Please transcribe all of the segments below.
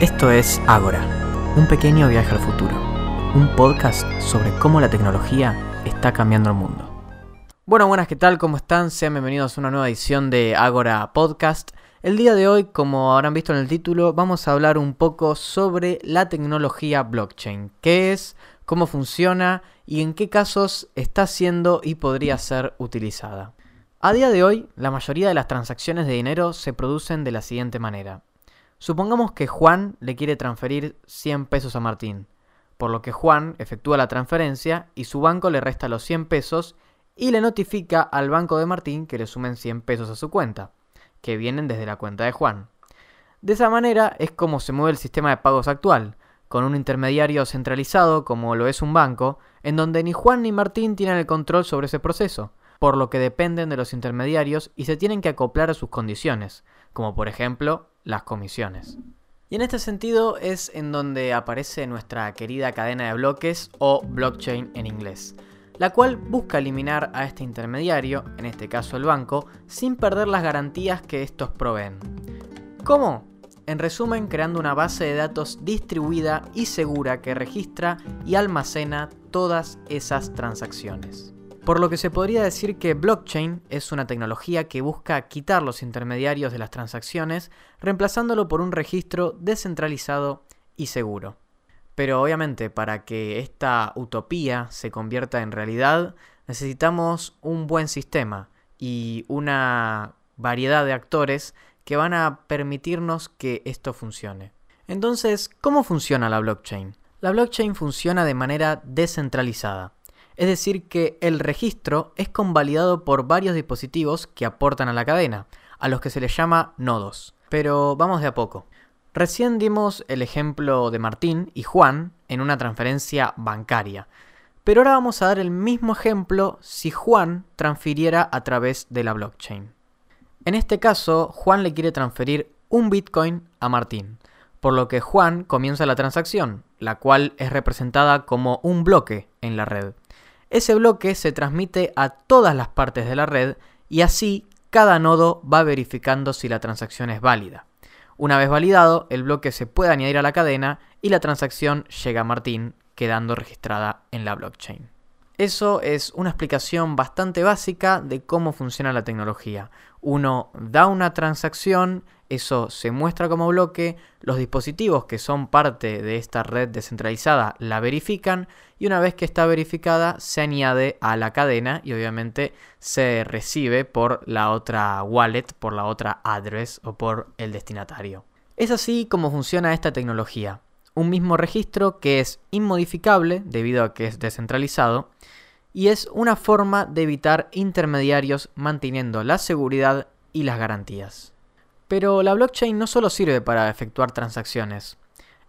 Esto es Ágora, un pequeño viaje al futuro, un podcast sobre cómo la tecnología está cambiando el mundo. Bueno, buenas, ¿qué tal? ¿Cómo están? Sean bienvenidos a una nueva edición de Ágora Podcast. El día de hoy, como habrán visto en el título, vamos a hablar un poco sobre la tecnología blockchain. ¿Qué es? ¿Cómo funciona? ¿Y en qué casos está siendo y podría ser utilizada? A día de hoy, la mayoría de las transacciones de dinero se producen de la siguiente manera. Supongamos que Juan le quiere transferir 100 pesos a Martín, por lo que Juan efectúa la transferencia y su banco le resta los 100 pesos y le notifica al banco de Martín que le sumen 100 pesos a su cuenta, que vienen desde la cuenta de Juan. De esa manera es como se mueve el sistema de pagos actual, con un intermediario centralizado como lo es un banco, en donde ni Juan ni Martín tienen el control sobre ese proceso, por lo que dependen de los intermediarios y se tienen que acoplar a sus condiciones, como por ejemplo las comisiones. Y en este sentido es en donde aparece nuestra querida cadena de bloques o blockchain en inglés, la cual busca eliminar a este intermediario, en este caso el banco, sin perder las garantías que estos proveen. ¿Cómo? En resumen, creando una base de datos distribuida y segura que registra y almacena todas esas transacciones. Por lo que se podría decir que blockchain es una tecnología que busca quitar los intermediarios de las transacciones, reemplazándolo por un registro descentralizado y seguro. Pero obviamente para que esta utopía se convierta en realidad, necesitamos un buen sistema y una variedad de actores que van a permitirnos que esto funcione. Entonces, ¿cómo funciona la blockchain? La blockchain funciona de manera descentralizada es decir, que el registro es convalidado por varios dispositivos que aportan a la cadena, a los que se les llama nodos. Pero vamos de a poco. Recién dimos el ejemplo de Martín y Juan en una transferencia bancaria, pero ahora vamos a dar el mismo ejemplo si Juan transfiriera a través de la blockchain. En este caso, Juan le quiere transferir un Bitcoin a Martín, por lo que Juan comienza la transacción, la cual es representada como un bloque en la red. Ese bloque se transmite a todas las partes de la red y así cada nodo va verificando si la transacción es válida. Una vez validado, el bloque se puede añadir a la cadena y la transacción llega a Martín, quedando registrada en la blockchain. Eso es una explicación bastante básica de cómo funciona la tecnología. Uno da una transacción, eso se muestra como bloque, los dispositivos que son parte de esta red descentralizada la verifican y una vez que está verificada se añade a la cadena y obviamente se recibe por la otra wallet, por la otra address o por el destinatario. Es así como funciona esta tecnología un mismo registro que es inmodificable debido a que es descentralizado y es una forma de evitar intermediarios manteniendo la seguridad y las garantías. Pero la blockchain no solo sirve para efectuar transacciones.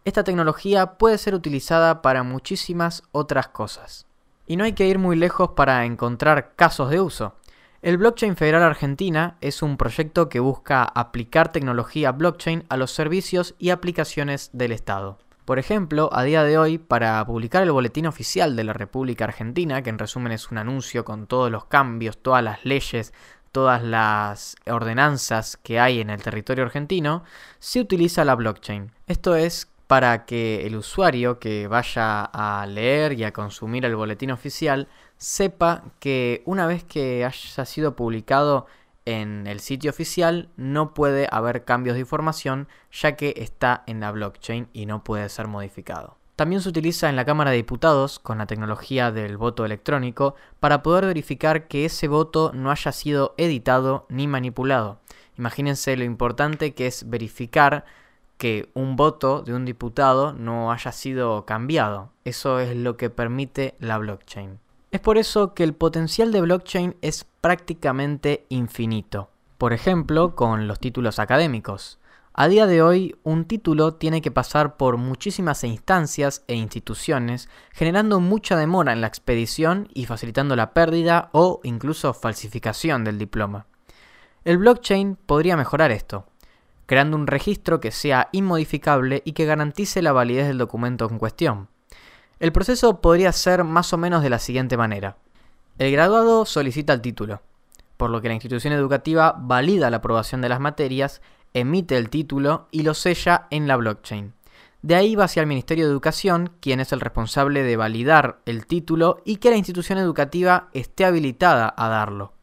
Esta tecnología puede ser utilizada para muchísimas otras cosas. Y no hay que ir muy lejos para encontrar casos de uso. El Blockchain Federal Argentina es un proyecto que busca aplicar tecnología blockchain a los servicios y aplicaciones del Estado. Por ejemplo, a día de hoy, para publicar el boletín oficial de la República Argentina, que en resumen es un anuncio con todos los cambios, todas las leyes, todas las ordenanzas que hay en el territorio argentino, se utiliza la blockchain. Esto es para que el usuario que vaya a leer y a consumir el boletín oficial sepa que una vez que haya sido publicado en el sitio oficial no puede haber cambios de información ya que está en la blockchain y no puede ser modificado. También se utiliza en la Cámara de Diputados con la tecnología del voto electrónico para poder verificar que ese voto no haya sido editado ni manipulado. Imagínense lo importante que es verificar que un voto de un diputado no haya sido cambiado. Eso es lo que permite la blockchain. Es por eso que el potencial de blockchain es prácticamente infinito. Por ejemplo, con los títulos académicos. A día de hoy, un título tiene que pasar por muchísimas instancias e instituciones, generando mucha demora en la expedición y facilitando la pérdida o incluso falsificación del diploma. El blockchain podría mejorar esto, creando un registro que sea inmodificable y que garantice la validez del documento en cuestión. El proceso podría ser más o menos de la siguiente manera. El graduado solicita el título, por lo que la institución educativa valida la aprobación de las materias, emite el título y lo sella en la blockchain. De ahí va hacia el Ministerio de Educación, quien es el responsable de validar el título y que la institución educativa esté habilitada a darlo.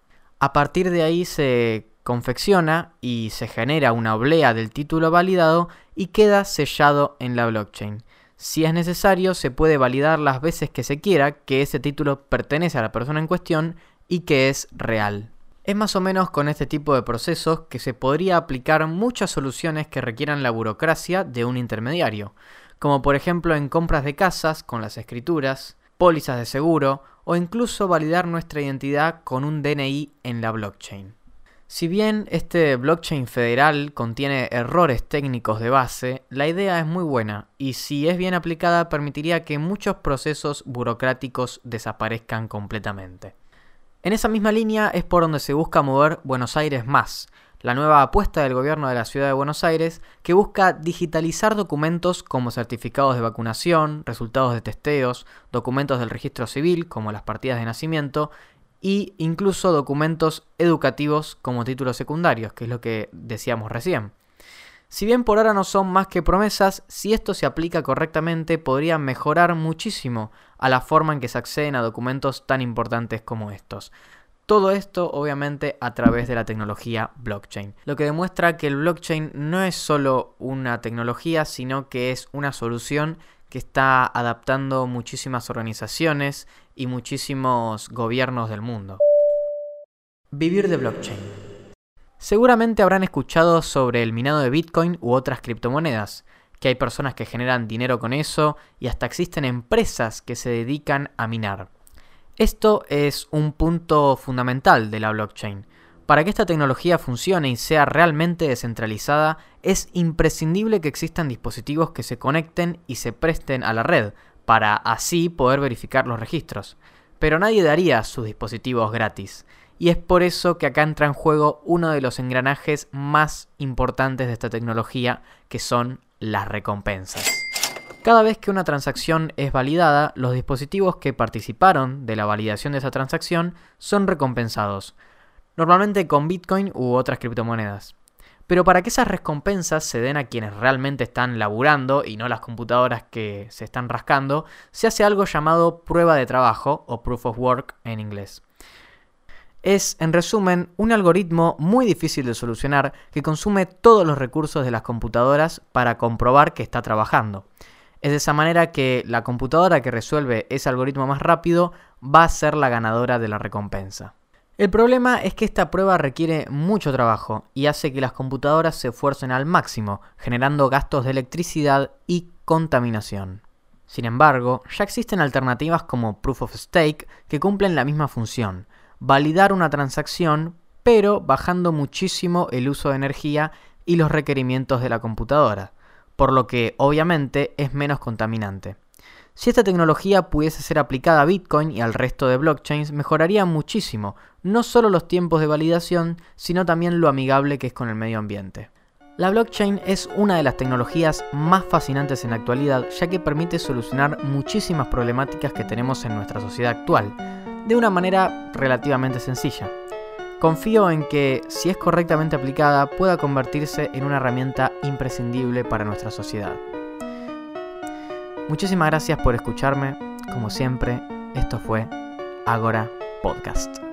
A partir de ahí se confecciona y se genera una oblea del título validado y queda sellado en la blockchain. Si es necesario, se puede validar las veces que se quiera que ese título pertenece a la persona en cuestión y que es real. Es más o menos con este tipo de procesos que se podría aplicar muchas soluciones que requieran la burocracia de un intermediario, como por ejemplo en compras de casas con las escrituras, pólizas de seguro o incluso validar nuestra identidad con un DNI en la blockchain. Si bien este blockchain federal contiene errores técnicos de base, la idea es muy buena y si es bien aplicada permitiría que muchos procesos burocráticos desaparezcan completamente. En esa misma línea es por donde se busca mover Buenos Aires más, la nueva apuesta del gobierno de la ciudad de Buenos Aires que busca digitalizar documentos como certificados de vacunación, resultados de testeos, documentos del registro civil como las partidas de nacimiento e incluso documentos educativos como títulos secundarios, que es lo que decíamos recién. Si bien por ahora no son más que promesas, si esto se aplica correctamente podría mejorar muchísimo a la forma en que se acceden a documentos tan importantes como estos. Todo esto obviamente a través de la tecnología blockchain, lo que demuestra que el blockchain no es solo una tecnología, sino que es una solución que está adaptando muchísimas organizaciones y muchísimos gobiernos del mundo. Vivir de blockchain. Seguramente habrán escuchado sobre el minado de Bitcoin u otras criptomonedas, que hay personas que generan dinero con eso y hasta existen empresas que se dedican a minar. Esto es un punto fundamental de la blockchain. Para que esta tecnología funcione y sea realmente descentralizada, es imprescindible que existan dispositivos que se conecten y se presten a la red, para así poder verificar los registros. Pero nadie daría sus dispositivos gratis y es por eso que acá entra en juego uno de los engranajes más importantes de esta tecnología, que son las recompensas. Cada vez que una transacción es validada, los dispositivos que participaron de la validación de esa transacción son recompensados, normalmente con Bitcoin u otras criptomonedas. Pero para que esas recompensas se den a quienes realmente están laburando y no las computadoras que se están rascando, se hace algo llamado prueba de trabajo o proof of work en inglés. Es, en resumen, un algoritmo muy difícil de solucionar que consume todos los recursos de las computadoras para comprobar que está trabajando. Es de esa manera que la computadora que resuelve ese algoritmo más rápido va a ser la ganadora de la recompensa. El problema es que esta prueba requiere mucho trabajo y hace que las computadoras se esfuercen al máximo, generando gastos de electricidad y contaminación. Sin embargo, ya existen alternativas como Proof of Stake que cumplen la misma función, validar una transacción, pero bajando muchísimo el uso de energía y los requerimientos de la computadora, por lo que obviamente es menos contaminante. Si esta tecnología pudiese ser aplicada a Bitcoin y al resto de blockchains, mejoraría muchísimo, no solo los tiempos de validación, sino también lo amigable que es con el medio ambiente. La blockchain es una de las tecnologías más fascinantes en la actualidad, ya que permite solucionar muchísimas problemáticas que tenemos en nuestra sociedad actual, de una manera relativamente sencilla. Confío en que, si es correctamente aplicada, pueda convertirse en una herramienta imprescindible para nuestra sociedad. Muchísimas gracias por escucharme. Como siempre, esto fue Agora Podcast.